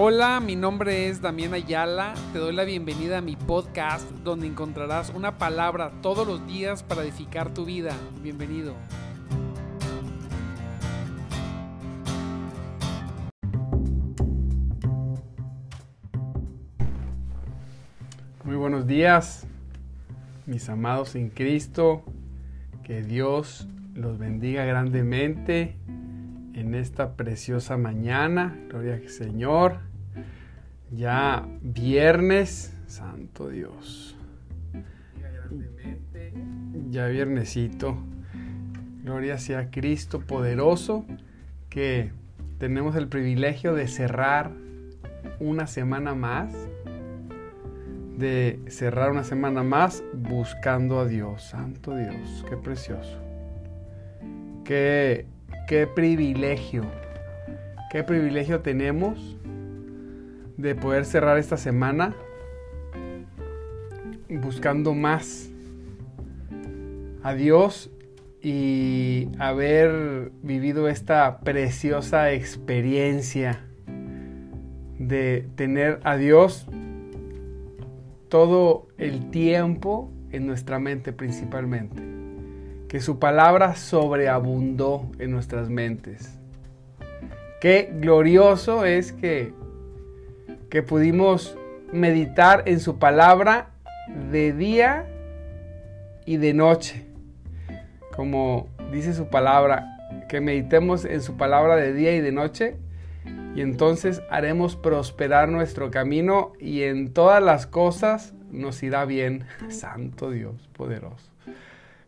Hola, mi nombre es Damián Ayala. Te doy la bienvenida a mi podcast donde encontrarás una palabra todos los días para edificar tu vida. Bienvenido. Muy buenos días, mis amados en Cristo. Que Dios los bendiga grandemente en esta preciosa mañana. Gloria al Señor. Ya viernes, Santo Dios. Ya viernesito. Gloria sea Cristo poderoso que tenemos el privilegio de cerrar una semana más. De cerrar una semana más buscando a Dios. Santo Dios, qué precioso. Qué, qué privilegio. Qué privilegio tenemos de poder cerrar esta semana buscando más a Dios y haber vivido esta preciosa experiencia de tener a Dios todo el tiempo en nuestra mente principalmente. Que su palabra sobreabundó en nuestras mentes. Qué glorioso es que que pudimos meditar en su palabra de día y de noche. Como dice su palabra, que meditemos en su palabra de día y de noche y entonces haremos prosperar nuestro camino y en todas las cosas nos irá bien. Santo Dios, poderoso.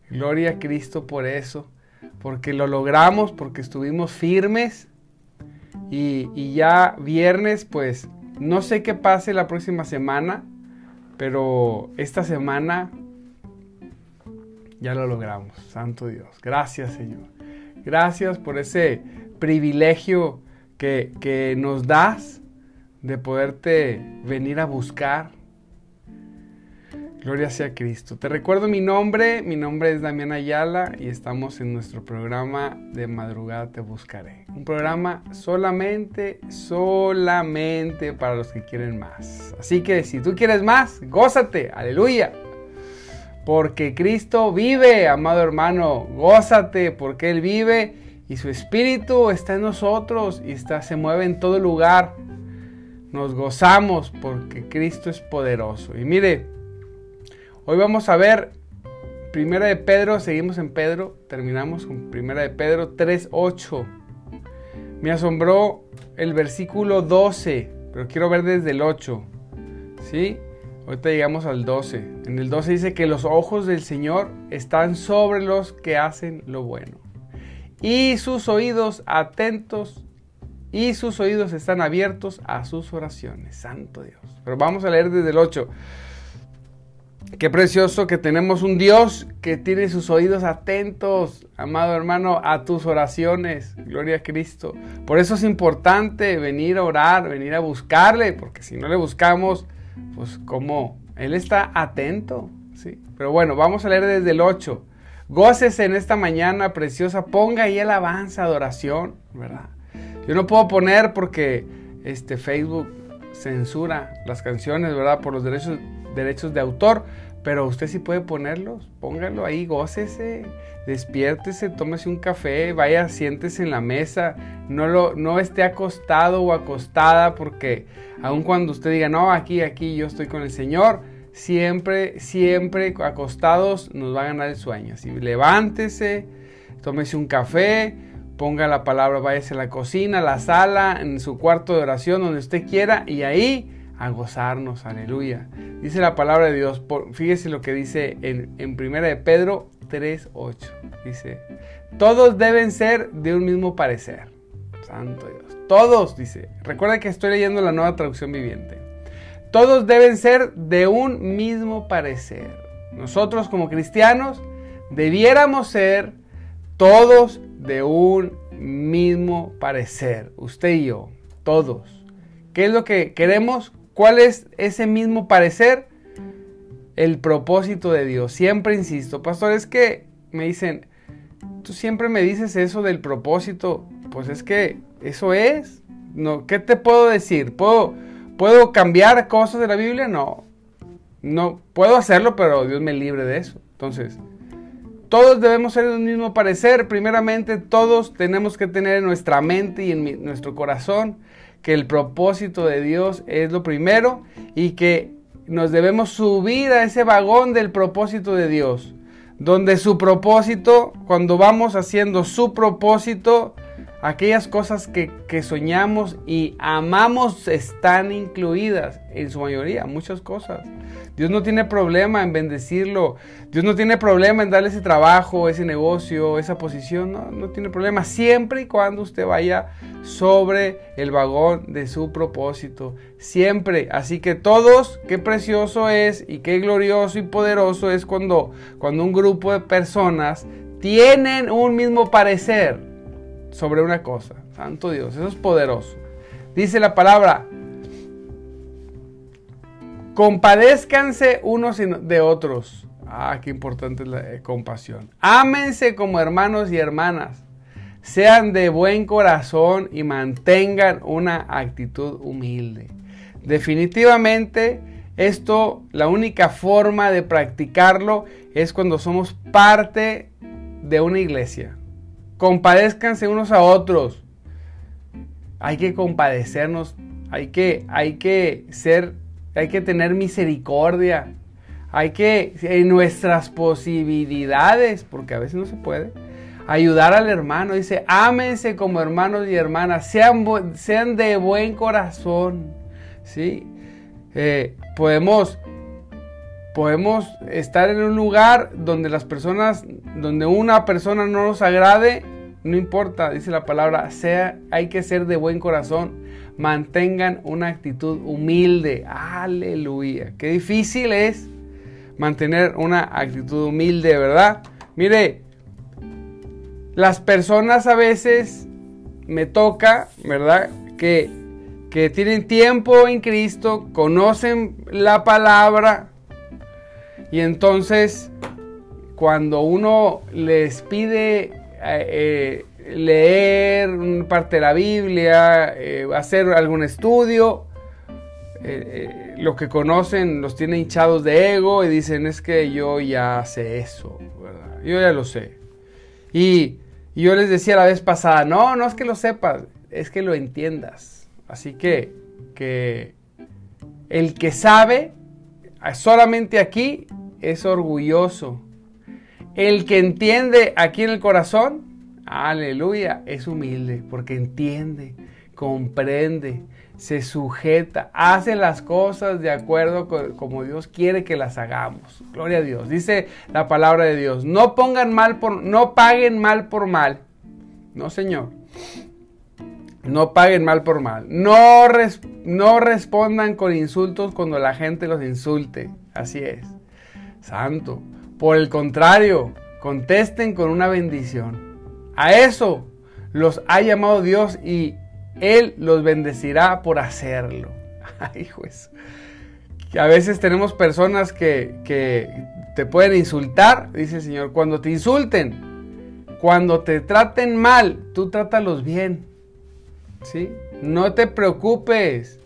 Gloria a Cristo por eso, porque lo logramos, porque estuvimos firmes y, y ya viernes pues no sé qué pase la próxima semana, pero esta semana ya lo logramos. Santo Dios. Gracias Señor. Gracias por ese privilegio que, que nos das de poderte venir a buscar Gloria sea Cristo. Te recuerdo mi nombre, mi nombre es Damián Ayala y estamos en nuestro programa de madrugada te buscaré. Un programa solamente, solamente para los que quieren más. Así que si tú quieres más, gózate, aleluya. Porque Cristo vive, amado hermano, gózate porque Él vive y su espíritu está en nosotros y está, se mueve en todo lugar. Nos gozamos porque Cristo es poderoso. Y mire, Hoy vamos a ver Primera de Pedro, seguimos en Pedro, terminamos con Primera de Pedro 3.8. Me asombró el versículo 12, pero quiero ver desde el 8. ¿Sí? Ahorita llegamos al 12. En el 12 dice que los ojos del Señor están sobre los que hacen lo bueno. Y sus oídos atentos y sus oídos están abiertos a sus oraciones. Santo Dios. Pero vamos a leer desde el 8. Qué precioso que tenemos un Dios que tiene sus oídos atentos, amado hermano, a tus oraciones. Gloria a Cristo. Por eso es importante venir a orar, venir a buscarle, porque si no le buscamos, pues como Él está atento. ¿sí? Pero bueno, vamos a leer desde el 8. Gócese en esta mañana preciosa, ponga ahí alabanza, adoración, ¿verdad? Yo no puedo poner porque este Facebook censura las canciones, ¿verdad? Por los derechos derechos de autor, pero usted sí puede ponerlos, póngalo ahí, gócese, despiértese, tómese un café, vaya, siéntese en la mesa, no, lo, no esté acostado o acostada, porque aun cuando usted diga, no, aquí, aquí, yo estoy con el Señor, siempre, siempre acostados nos va a ganar el sueño. Levántese, tómese un café, ponga la palabra, váyase a la cocina, la sala, en su cuarto de oración, donde usted quiera, y ahí a gozarnos, aleluya. Dice la palabra de Dios, fíjese lo que dice en, en Primera de Pedro 3.8. Dice, todos deben ser de un mismo parecer. Santo Dios. Todos, dice. Recuerda que estoy leyendo la nueva traducción viviente. Todos deben ser de un mismo parecer. Nosotros como cristianos debiéramos ser todos de un mismo parecer. Usted y yo, todos. ¿Qué es lo que queremos? ¿Cuál es ese mismo parecer? El propósito de Dios. Siempre insisto, pastor, es que me dicen, tú siempre me dices eso del propósito. Pues es que eso es, no, ¿qué te puedo decir? ¿Puedo, ¿Puedo cambiar cosas de la Biblia? No. No, puedo hacerlo, pero Dios me libre de eso. Entonces, todos debemos ser un mismo parecer. Primeramente, todos tenemos que tener en nuestra mente y en nuestro corazón que el propósito de Dios es lo primero y que nos debemos subir a ese vagón del propósito de Dios, donde su propósito, cuando vamos haciendo su propósito, aquellas cosas que, soñamos y amamos están incluidas en su mayoría, muchas cosas. Dios no tiene problema en bendecirlo. Dios no tiene problema en darle ese trabajo, ese negocio, esa posición. No, no tiene problema. Siempre y cuando usted vaya sobre el vagón de su propósito. Siempre. Así que todos, qué precioso es y qué glorioso y poderoso es cuando, cuando un grupo de personas tienen un mismo parecer sobre una cosa. Santo Dios, eso es poderoso. Dice la palabra, Compadézcanse unos de otros. Ah, qué importante es la eh, compasión. Ámense como hermanos y hermanas. Sean de buen corazón y mantengan una actitud humilde. Definitivamente, esto, la única forma de practicarlo es cuando somos parte de una iglesia. Compadézcanse unos a otros. Hay que compadecernos, hay que, hay que ser hay que tener misericordia, hay que, en nuestras posibilidades, porque a veces no se puede, ayudar al hermano. Dice, ámense como hermanos y hermanas, sean, sean de buen corazón. ¿sí? Eh, podemos, podemos estar en un lugar donde las personas, donde una persona no nos agrade, no importa, dice la palabra, sea, hay que ser de buen corazón mantengan una actitud humilde. Aleluya. Qué difícil es mantener una actitud humilde, ¿verdad? Mire, las personas a veces me toca, ¿verdad? Que, que tienen tiempo en Cristo, conocen la palabra y entonces cuando uno les pide eh, eh, leer parte de la Biblia, eh, hacer algún estudio. Eh, lo que conocen los tiene hinchados de ego y dicen es que yo ya sé eso, Yo ya lo sé. Y, yo les decía la vez pasada, no, no es que lo sepas, es que lo entiendas. Así que, que el que sabe solamente aquí es orgulloso. El que entiende aquí en el corazón Aleluya, es humilde porque entiende, comprende, se sujeta, hace las cosas de acuerdo con como Dios quiere que las hagamos. Gloria a Dios. Dice la palabra de Dios, no pongan mal por no paguen mal por mal. No, Señor. No paguen mal por mal. No, no respondan con insultos cuando la gente los insulte. Así es. Santo. Por el contrario, contesten con una bendición. A eso los ha llamado Dios y Él los bendecirá por hacerlo. Ay, juez. A veces tenemos personas que, que te pueden insultar, dice el Señor, cuando te insulten, cuando te traten mal, tú trátalos bien. ¿Sí? No te preocupes.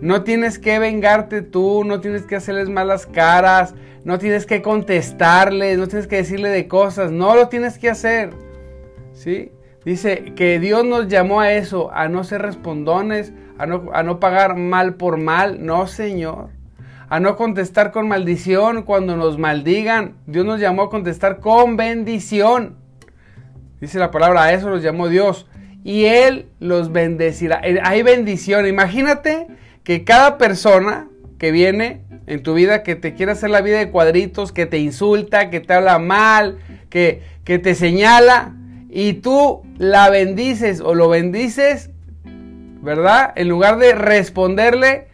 No tienes que vengarte tú, no tienes que hacerles malas caras, no tienes que contestarles, no tienes que decirle de cosas, no lo tienes que hacer. ¿sí? Dice que Dios nos llamó a eso, a no ser respondones, a no, a no pagar mal por mal. No, Señor. A no contestar con maldición cuando nos maldigan. Dios nos llamó a contestar con bendición. Dice la palabra, a eso los llamó Dios. Y Él los bendecirá. Eh, hay bendición. Imagínate que cada persona que viene en tu vida, que te quiere hacer la vida de cuadritos, que te insulta, que te habla mal, que, que te señala, y tú la bendices o lo bendices, ¿verdad? En lugar de responderle,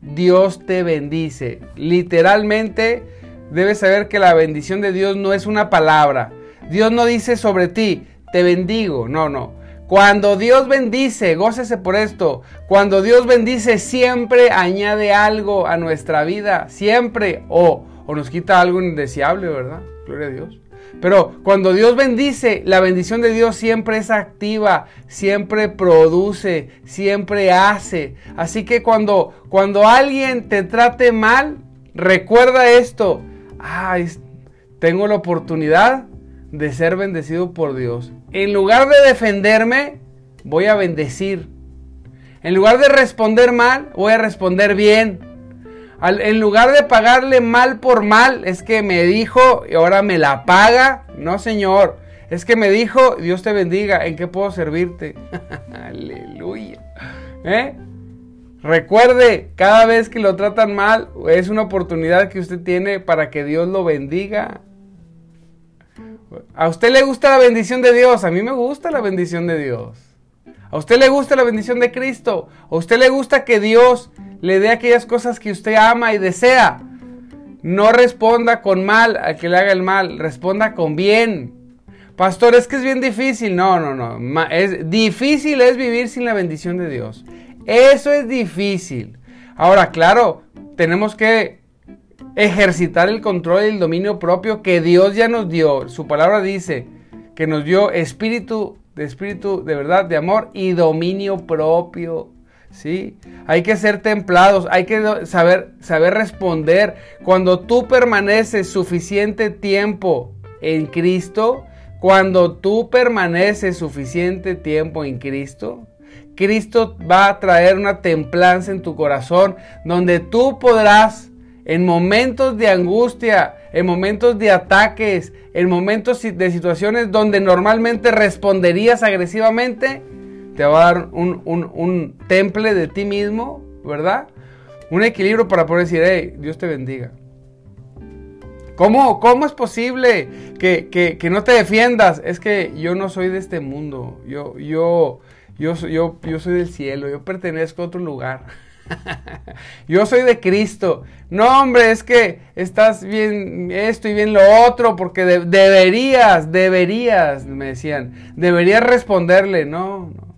Dios te bendice. Literalmente, debes saber que la bendición de Dios no es una palabra. Dios no dice sobre ti, te bendigo. No, no. Cuando Dios bendice, gócese por esto. Cuando Dios bendice, siempre añade algo a nuestra vida. Siempre. O, o nos quita algo indeseable, ¿verdad? Gloria a Dios. Pero cuando Dios bendice, la bendición de Dios siempre es activa, siempre produce, siempre hace. Así que cuando, cuando alguien te trate mal, recuerda esto. Ay, tengo la oportunidad de ser bendecido por Dios. En lugar de defenderme, voy a bendecir. En lugar de responder mal, voy a responder bien en lugar de pagarle mal por mal, es que me dijo y ahora me la paga. No, Señor. Es que me dijo, Dios te bendiga, ¿en qué puedo servirte? Aleluya. ¿Eh? Recuerde, cada vez que lo tratan mal, es una oportunidad que usted tiene para que Dios lo bendiga. ¿A usted le gusta la bendición de Dios? A mí me gusta la bendición de Dios. ¿A usted le gusta la bendición de Cristo? ¿A usted le gusta que Dios le dé aquellas cosas que usted ama y desea. No responda con mal al que le haga el mal, responda con bien. Pastor, es que es bien difícil. No, no, no. Es difícil es vivir sin la bendición de Dios. Eso es difícil. Ahora, claro, tenemos que ejercitar el control y el dominio propio que Dios ya nos dio. Su palabra dice que nos dio espíritu de espíritu de verdad, de amor y dominio propio. ¿sí? Hay que ser templados, hay que saber, saber responder. Cuando tú permaneces suficiente tiempo en Cristo, cuando tú permaneces suficiente tiempo en Cristo, Cristo va a traer una templanza en tu corazón donde tú podrás en momentos de angustia, en momentos de ataques, en momentos de situaciones donde normalmente responderías agresivamente, te va a dar un, temple de ti mismo, ¿verdad? Un equilibrio para poder decir, hey, Dios te bendiga. ¿Cómo, cómo es posible que, no te defiendas? Es que yo no soy de este mundo. Yo, yo, yo, yo, yo soy del cielo. Yo pertenezco a otro lugar. yo soy de Cristo. No, hombre, es que estás bien esto y bien lo otro, porque deberías, deberías, me decían, deberías responderle. No, no.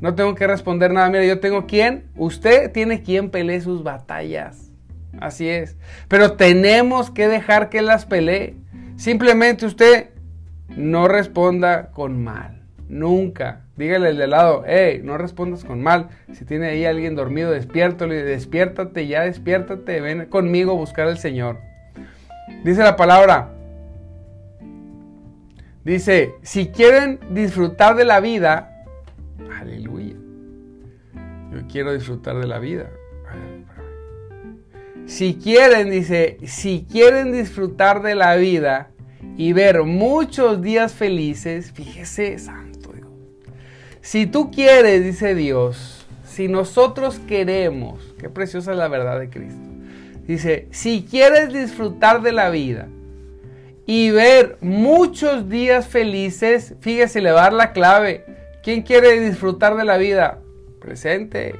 No tengo que responder nada. Mira, yo tengo quien. Usted tiene quien pelee sus batallas. Así es. Pero tenemos que dejar que las pelee. Simplemente usted no responda con mal. Nunca. Dígale al de lado, hey, no respondas con mal. Si tiene ahí alguien dormido, despiértalo despiértate, ya despiértate, ven conmigo a buscar al Señor. Dice la palabra. Dice, si quieren disfrutar de la vida, Aleluya. Yo quiero disfrutar de la vida. Si quieren, dice, si quieren disfrutar de la vida y ver muchos días felices, fíjese, santo. Si tú quieres, dice Dios, si nosotros queremos, qué preciosa es la verdad de Cristo. Dice, si quieres disfrutar de la vida y ver muchos días felices, fíjese, le va a dar la clave ¿Quién quiere disfrutar de la vida? Presente.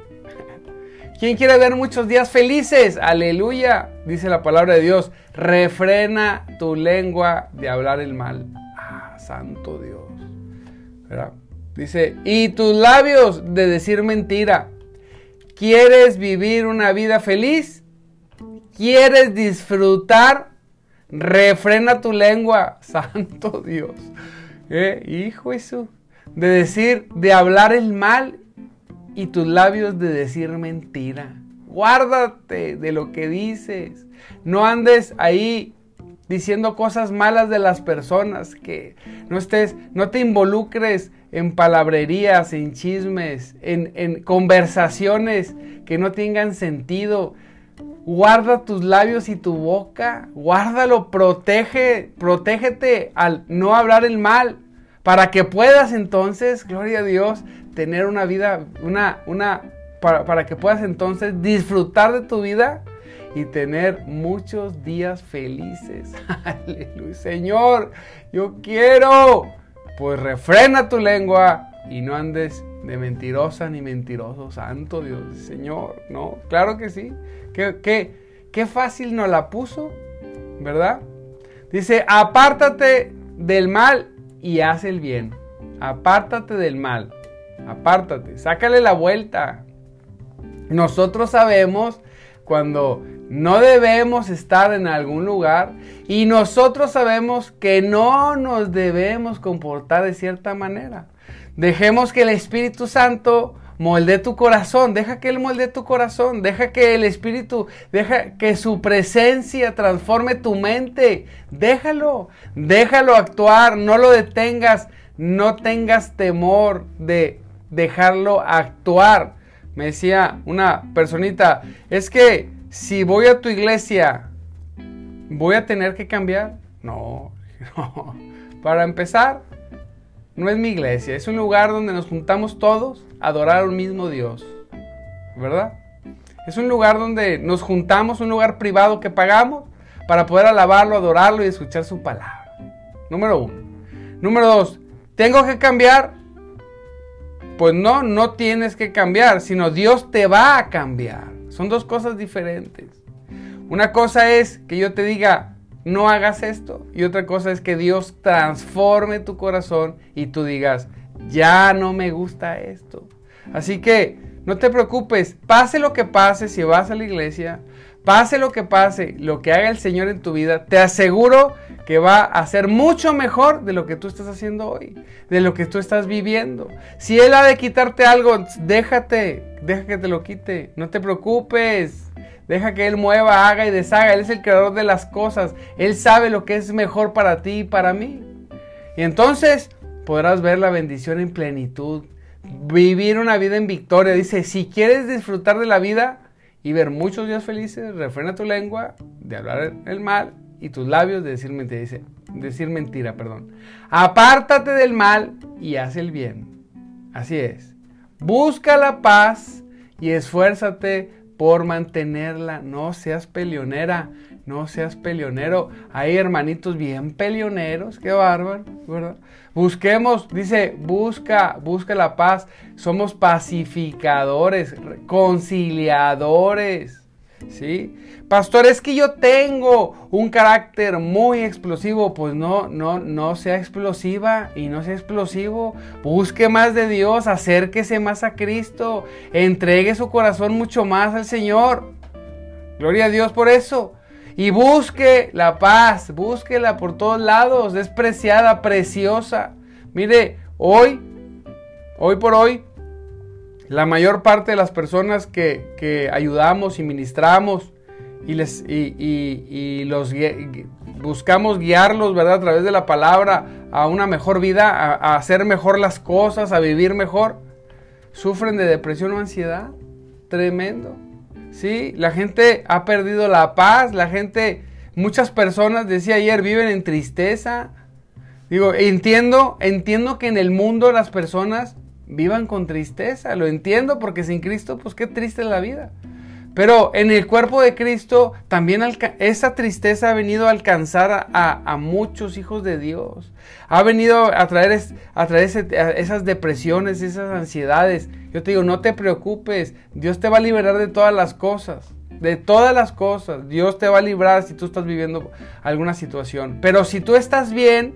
¿Quién quiere ver muchos días felices? Aleluya. Dice la palabra de Dios. Refrena tu lengua de hablar el mal. Ah, santo Dios. Dice, y tus labios de decir mentira. ¿Quieres vivir una vida feliz? ¿Quieres disfrutar? Refrena tu lengua. Santo Dios. Hijo Jesús de decir, de hablar el mal y tus labios de decir mentira. Guárdate de lo que dices. No andes ahí diciendo cosas malas de las personas, que no estés, no te involucres en palabrerías, en chismes, en, conversaciones que no tengan sentido. Guarda tus labios y tu boca, guárdalo, protege, protégete al no hablar el mal, para que puedas entonces, gloria a Dios, tener una vida, una, una, para, que puedas entonces disfrutar de tu vida y tener muchos días felices. Aleluya. Señor, yo quiero. Pues refrena tu lengua y no andes de mentirosa ni mentiroso. Santo Dios, Señor, ¿no? Claro que sí. Qué, qué, qué fácil nos la puso, ¿verdad? Dice, apártate del mal y haz el bien. Apártate del mal. Apártate. Sácale la vuelta. Nosotros sabemos cuando no debemos estar en algún lugar y nosotros sabemos que no nos debemos comportar de cierta manera. Dejemos que el Espíritu Santo molde tu corazón, deja que Él molde tu corazón, deja que el Espíritu, deja que su presencia transforme tu mente, déjalo, déjalo actuar, no lo detengas, no tengas temor de dejarlo actuar. Me decía una personita, es que si voy a tu iglesia, ¿voy a tener que cambiar? No, no. Para empezar, no es mi iglesia, es un lugar donde nos juntamos todos a adorar a un mismo Dios, ¿verdad? Es un lugar donde nos juntamos, un lugar privado que pagamos para poder alabarlo, adorarlo y escuchar su palabra. Número uno. Número dos, ¿tengo que cambiar? Pues no, no tienes que cambiar, sino Dios te va a cambiar. Son dos cosas diferentes. Una cosa es que yo te diga, no hagas esto. Y otra cosa es que Dios transforme tu corazón y tú digas, ya no me gusta esto. Así que no te preocupes, pase lo que pase si vas a la iglesia, pase lo que pase, lo que haga el Señor en tu vida, te aseguro que va a ser mucho mejor de lo que tú estás haciendo hoy, de lo que tú estás viviendo. Si Él ha de quitarte algo, déjate, deja que te lo quite, no te preocupes. Deja que Él mueva, haga y deshaga. Él es el creador de las cosas. Él sabe lo que es mejor para ti y para mí. Y entonces podrás ver la bendición en plenitud. Vivir una vida en victoria. Dice, si quieres disfrutar de la vida y ver muchos días felices, refrena tu lengua de hablar el mal y tus labios de decir mentira. Dice, decir mentira, perdón. Apártate del mal y haz el bien. Así es. Busca la paz y esfuérzate por mantenerla. No seas peleonera, no seas peleonero. Hay hermanitos bien peleoneros, qué bárbaro, ¿verdad? Busquemos, dice, busca, busca la paz. Somos pacificadores, conciliadores. ¿Sí? Pastor, es que yo tengo un carácter muy explosivo. Pues no, no, no sea explosiva y no sea explosivo. Busque más de Dios, acérquese más a Cristo, entregue su corazón mucho más al Señor. Gloria a Dios por eso. Y busque la paz, búsquela por todos lados, es preciada, preciosa. Mire, hoy, hoy por hoy, la mayor parte de las personas que, ayudamos y ministramos y, les, y, los buscamos guiarlos, ¿verdad? A través de la palabra a una mejor vida, a, hacer mejor las cosas, a vivir mejor, sufren de depresión o ansiedad. Tremendo. Sí, la gente ha perdido la paz, la gente, muchas personas, decía ayer, viven en tristeza. Digo, entiendo, entiendo que en el mundo las personas vivan con tristeza. Lo entiendo porque sin Cristo, pues qué triste es la vida. Pero en el cuerpo de Cristo también esa tristeza ha venido a alcanzar a, muchos hijos de Dios. Ha venido a traer, a traer esas depresiones, esas ansiedades. Yo te digo, no te preocupes. Dios te va a liberar de todas las cosas. De todas las cosas. Dios te va a librar si tú estás viviendo alguna situación. Pero si tú estás bien,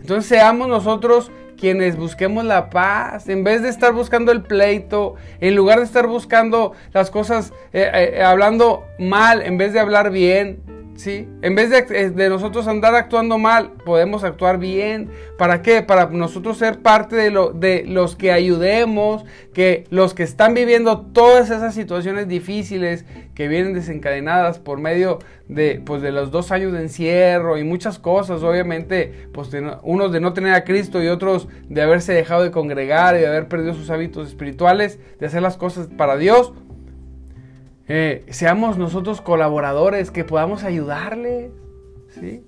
entonces seamos nosotros quienes busquemos la paz, en vez de estar buscando el pleito, en lugar de estar buscando las cosas, eh, eh, hablando mal, en vez de hablar bien, ¿sí? En vez eh, de, nosotros andar actuando mal, podemos actuar bien. ¿Para qué? Para nosotros ser parte de, lo, de los que ayudemos, que los que están viviendo todas esas situaciones difíciles que vienen desencadenadas por medio de, pues, de los dos años de encierro y muchas cosas, obviamente, pues unos de no tener a Cristo y otros de haberse dejado de congregar y de haber perdido sus hábitos espirituales, de hacer las cosas para Dios eh, seamos nosotros colaboradores, que podamos ayudarles. ¿sí?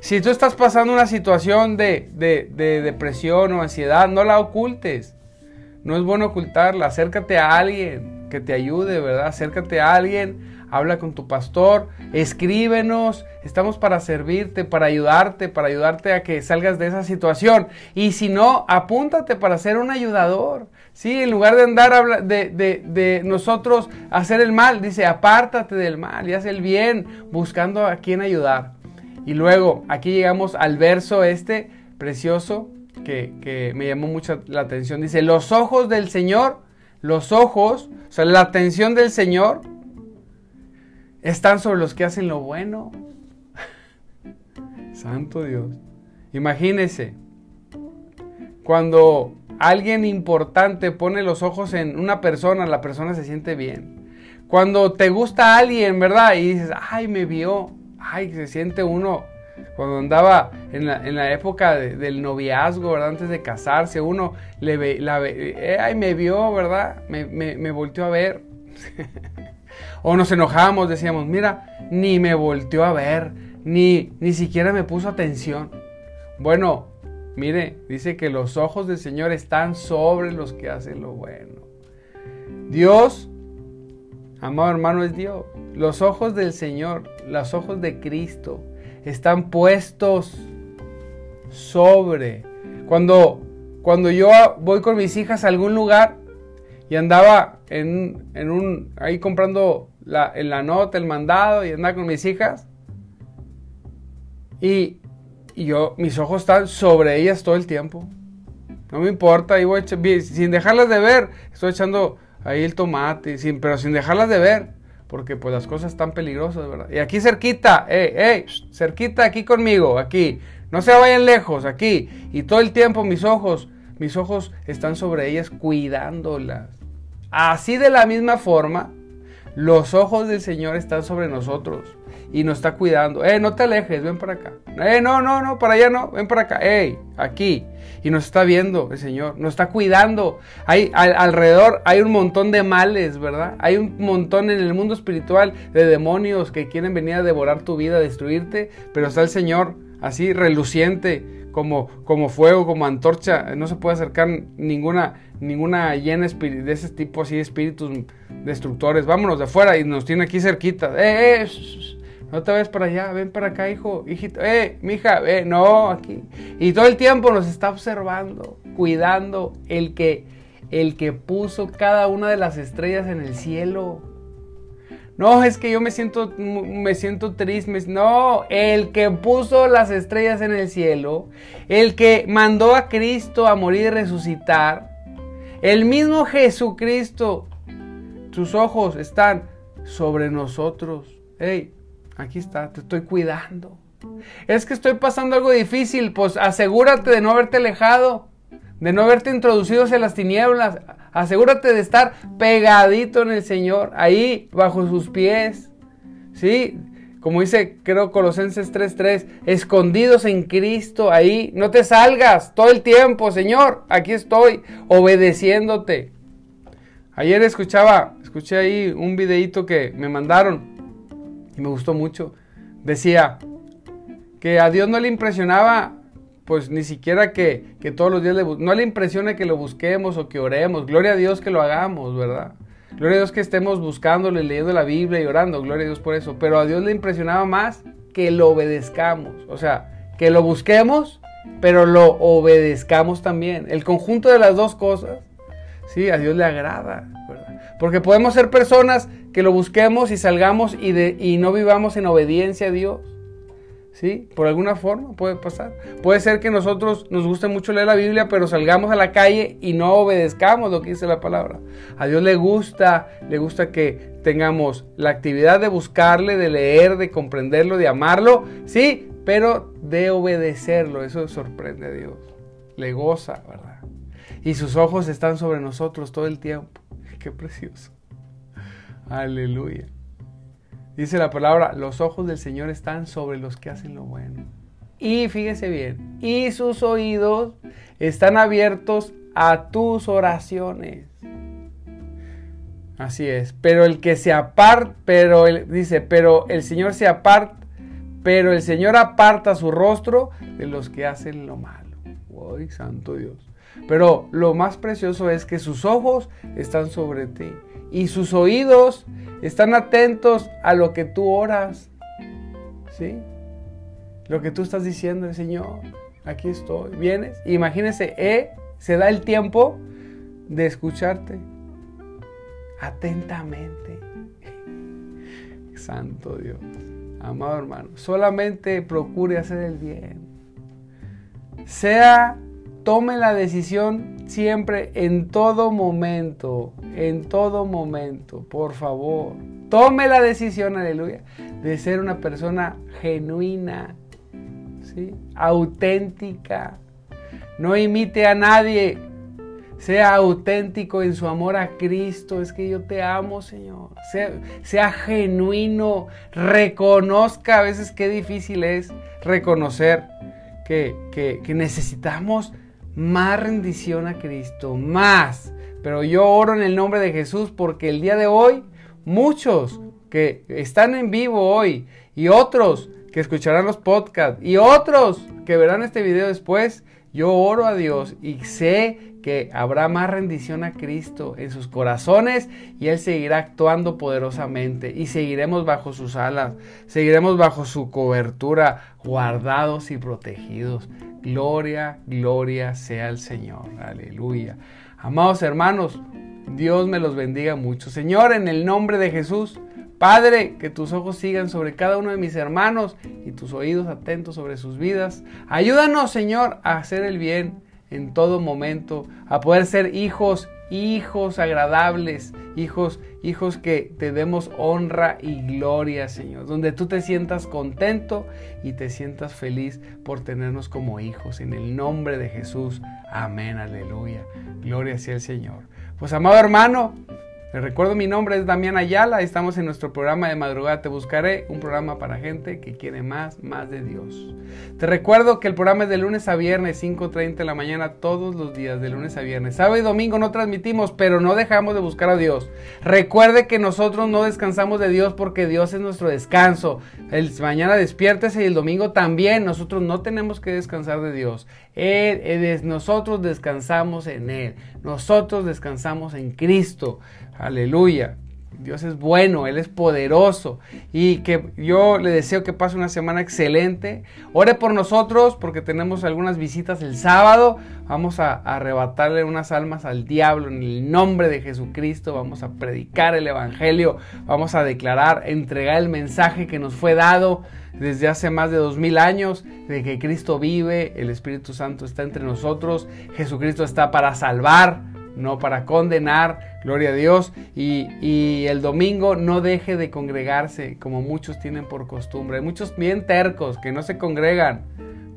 Si tú estás pasando una situación de, de, depresión o ansiedad, no la ocultes. No es bueno ocultarla. Acércate a alguien que te ayude, ¿verdad? Acércate a alguien habla con tu pastor, escríbenos, estamos para servirte, para ayudarte, para ayudarte a que salgas de esa situación. Y si no, apúntate para ser un ayudador. Sí, en lugar de andar de, de, de nosotros hacer el mal, dice, apártate del mal y haz el bien, buscando a quien ayudar. Y luego, aquí llegamos al verso este precioso que, que me llamó mucho la atención. Dice, los ojos del Señor, los ojos, o sea, la atención del Señor están sobre los que hacen lo bueno. Santo Dios. Imagínese, cuando alguien importante pone los ojos en una persona, la persona se siente bien. Cuando te gusta alguien, ¿verdad? Y dices, ay, me vio, ay, se siente uno. Cuando andaba en la, época del noviazgo, ¿verdad? Antes de casarse, uno le ve, la ve, eh, ay, me vio, ¿verdad? Me, me volteó a ver. o nos enojamos, decíamos, mira, ni me volteó a ver, ni, ni siquiera me puso atención. Bueno, mire, dice que los ojos del Señor están sobre los que hacen lo bueno. Dios, amado hermano, es Dios. Los ojos del Señor, los ojos de Cristo, están puestos sobre. Cuando, cuando yo voy con mis hijas a algún lugar y andaba en, en un, ahí comprando la, en la nota, el mandado y andaba con mis hijas, y, yo, mis ojos están sobre ellas todo el tiempo. No me importa, y voy sin dejarlas de ver, estoy echando ahí el tomate, sin, pero sin dejarlas de ver, porque pues las cosas están peligrosas, ¿verdad? Y aquí cerquita, eh, eh, cerquita aquí conmigo, aquí, no se vayan lejos, aquí, y todo el tiempo mis ojos, mis ojos están sobre ellas cuidándolas. Así de la misma forma, los ojos del Señor están sobre nosotros y nos está cuidando. Eh, no te alejes, ven para acá. Eh, no, no, no, para allá no, ven para acá. Eh, aquí. Y nos está viendo el Señor, nos está cuidando. Hay alrededor hay un montón de males, ¿verdad? Hay un montón en el mundo espiritual de demonios que quieren venir a devorar tu vida, a destruirte, pero está el Señor así reluciente como, como fuego, como antorcha. No se puede acercar ninguna ninguna llena de ese tipo así espíritus destructores. Vámonos de afuera y nos tiene aquí cerquita. Eh, eh, no te ves para allá, ven para acá, hijo, hijito, eh, mija, eh, no, aquí. Y todo el tiempo nos está observando, cuidando el que, el que puso cada una de las estrellas en el cielo. No, es que yo me siento, me siento triste. No, el que puso las estrellas en el cielo, el que mandó a Cristo a morir y resucitar, el mismo Jesucristo, sus ojos están sobre nosotros. Hey, aquí está, te estoy cuidando. Es que estoy pasando algo difícil, pues asegúrate de no haberte alejado, de no haberte introducido hacia las tinieblas. Asegúrate de estar pegadito en el Señor, ahí bajo sus pies. ¿Sí? Como dice, creo, Colosenses 3:3, escondidos en Cristo, ahí, no te salgas todo el tiempo, Señor, aquí estoy, obedeciéndote. Ayer escuchaba, escuché ahí un videito que me mandaron y me gustó mucho. Decía que a Dios no le impresionaba, pues ni siquiera que, que todos los días no le impresiona que lo busquemos o que oremos. Gloria a Dios que lo hagamos, ¿verdad? Gloria a Dios que estemos buscándole, leyendo la Biblia y orando. Gloria a Dios por eso. Pero a Dios le impresionaba más que lo obedezcamos. O sea, que lo busquemos, pero lo obedezcamos también. El conjunto de las dos cosas, sí, a Dios le agrada. Porque podemos ser personas que lo busquemos y salgamos y, de, y no vivamos en obediencia a Dios. ¿Sí? Por alguna forma puede pasar. Puede ser que nosotros nos guste mucho leer la Biblia, pero salgamos a la calle y no obedezcamos lo que dice la palabra. A Dios le gusta, le gusta que tengamos la actividad de buscarle, de leer, de comprenderlo, de amarlo, sí, pero de obedecerlo. Eso sorprende a Dios. Le goza, ¿verdad? Y sus ojos están sobre nosotros todo el tiempo. Qué precioso. Aleluya. Dice la palabra, los ojos del Señor están sobre los que hacen lo bueno. Y fíjese bien, y sus oídos están abiertos a tus oraciones. Así es, pero el que se aparta, pero él dice, pero el Señor se aparta, pero el Señor aparta su rostro de los que hacen lo malo. ¡Ay, santo Dios! Pero lo más precioso es que sus ojos están sobre ti y sus oídos están atentos a lo que tú oras. ¿Sí? Lo que tú estás diciendo, Señor, aquí estoy. ¿Vienes? Imagínese, eh, se da el tiempo de escucharte atentamente. Santo Dios. Amado hermano, solamente procure hacer el bien. Sea Tome la decisión siempre, en todo momento, en todo momento, por favor, tome la decisión, aleluya, de ser una persona genuina, ¿sí? auténtica. No imite a nadie. Sea auténtico en su amor a Cristo. Es que yo te amo, Señor. Sea, genuino. Reconozca a veces qué difícil es reconocer que, que necesitamos más rendición a Cristo. Más. Pero yo oro en el nombre de Jesús porque el día de hoy muchos que están en vivo hoy y otros que escucharán los podcasts y otros que verán este video después, yo oro a Dios y sé que habrá más rendición a Cristo en sus corazones y Él seguirá actuando poderosamente y seguiremos bajo sus alas, seguiremos bajo su cobertura, guardados y protegidos. Gloria, gloria sea el Señor. Aleluya. Amados hermanos, Dios me los bendiga mucho. Señor, en el nombre de Jesús, Padre, que tus ojos sigan sobre cada uno de mis hermanos y tus oídos atentos sobre sus vidas. Ayúdanos, Señor, a hacer el bien en todo momento, a poder ser hijos, hijos agradables, hijos, hijos que te demos honra y gloria, Señor, donde tú te sientas contento y te sientas feliz por tenernos como hijos. En el nombre de Jesús. Amén, aleluya. Gloria sea el Señor. Pues amado hermano, le recuerdo mi nombre es Damián Ayala, estamos en nuestro programa de madrugada Te Buscaré, un programa para gente que quiere más, más de Dios. Te recuerdo que el programa es de lunes a viernes, 5.30 de la mañana, todos los días, de lunes a viernes. Sábado y domingo no transmitimos, pero no dejamos de buscar a Dios. Recuerde que nosotros no descansamos de Dios porque Dios es nuestro descanso. El mañana despiértese y el domingo también. Nosotros no tenemos que descansar de Dios. Él, nosotros descansamos en Él. Nosotros descansamos en Cristo. Aleluya. Dios es bueno, Él es poderoso y que yo le deseo que pase una semana excelente. Ore por nosotros porque tenemos algunas visitas el sábado. Vamos a, arrebatarle unas almas al diablo en el nombre de Jesucristo. Vamos a predicar el Evangelio. Vamos a declarar, entregar el mensaje que nos fue dado desde hace más de dos mil años de que Cristo vive, el Espíritu Santo está entre nosotros, Jesucristo está para salvar no para condenar, gloria a Dios. Y, el domingo no deje de congregarse como muchos tienen por costumbre. Hay muchos bien tercos que no se congregan.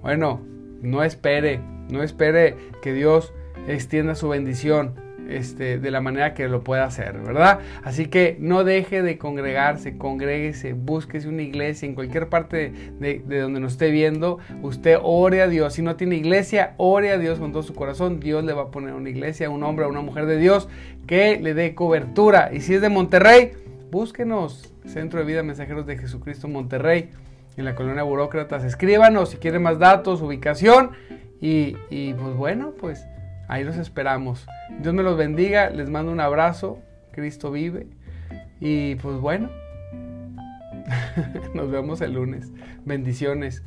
Bueno, no espere, no espere que Dios extienda su bendición este, de la manera que lo pueda hacer, ¿verdad? Así que no deje de congregarse, congréguese, búsquese una iglesia en cualquier parte de, donde nos esté viendo. Usted ore a Dios. Si no tiene iglesia, ore a Dios con todo su corazón. Dios le va a poner una iglesia, un hombre o una mujer de Dios que le dé cobertura. Y si es de Monterrey, búsquenos. Centro de Vida Mensajeros de Jesucristo Monterrey, en la colonia Burócratas. Escríbanos si quieren más datos, ubicación. Y, y pues bueno, pues Ahí los esperamos. Dios me los bendiga, les mando un abrazo, Cristo vive. Y pues bueno, nos vemos el lunes. Bendiciones.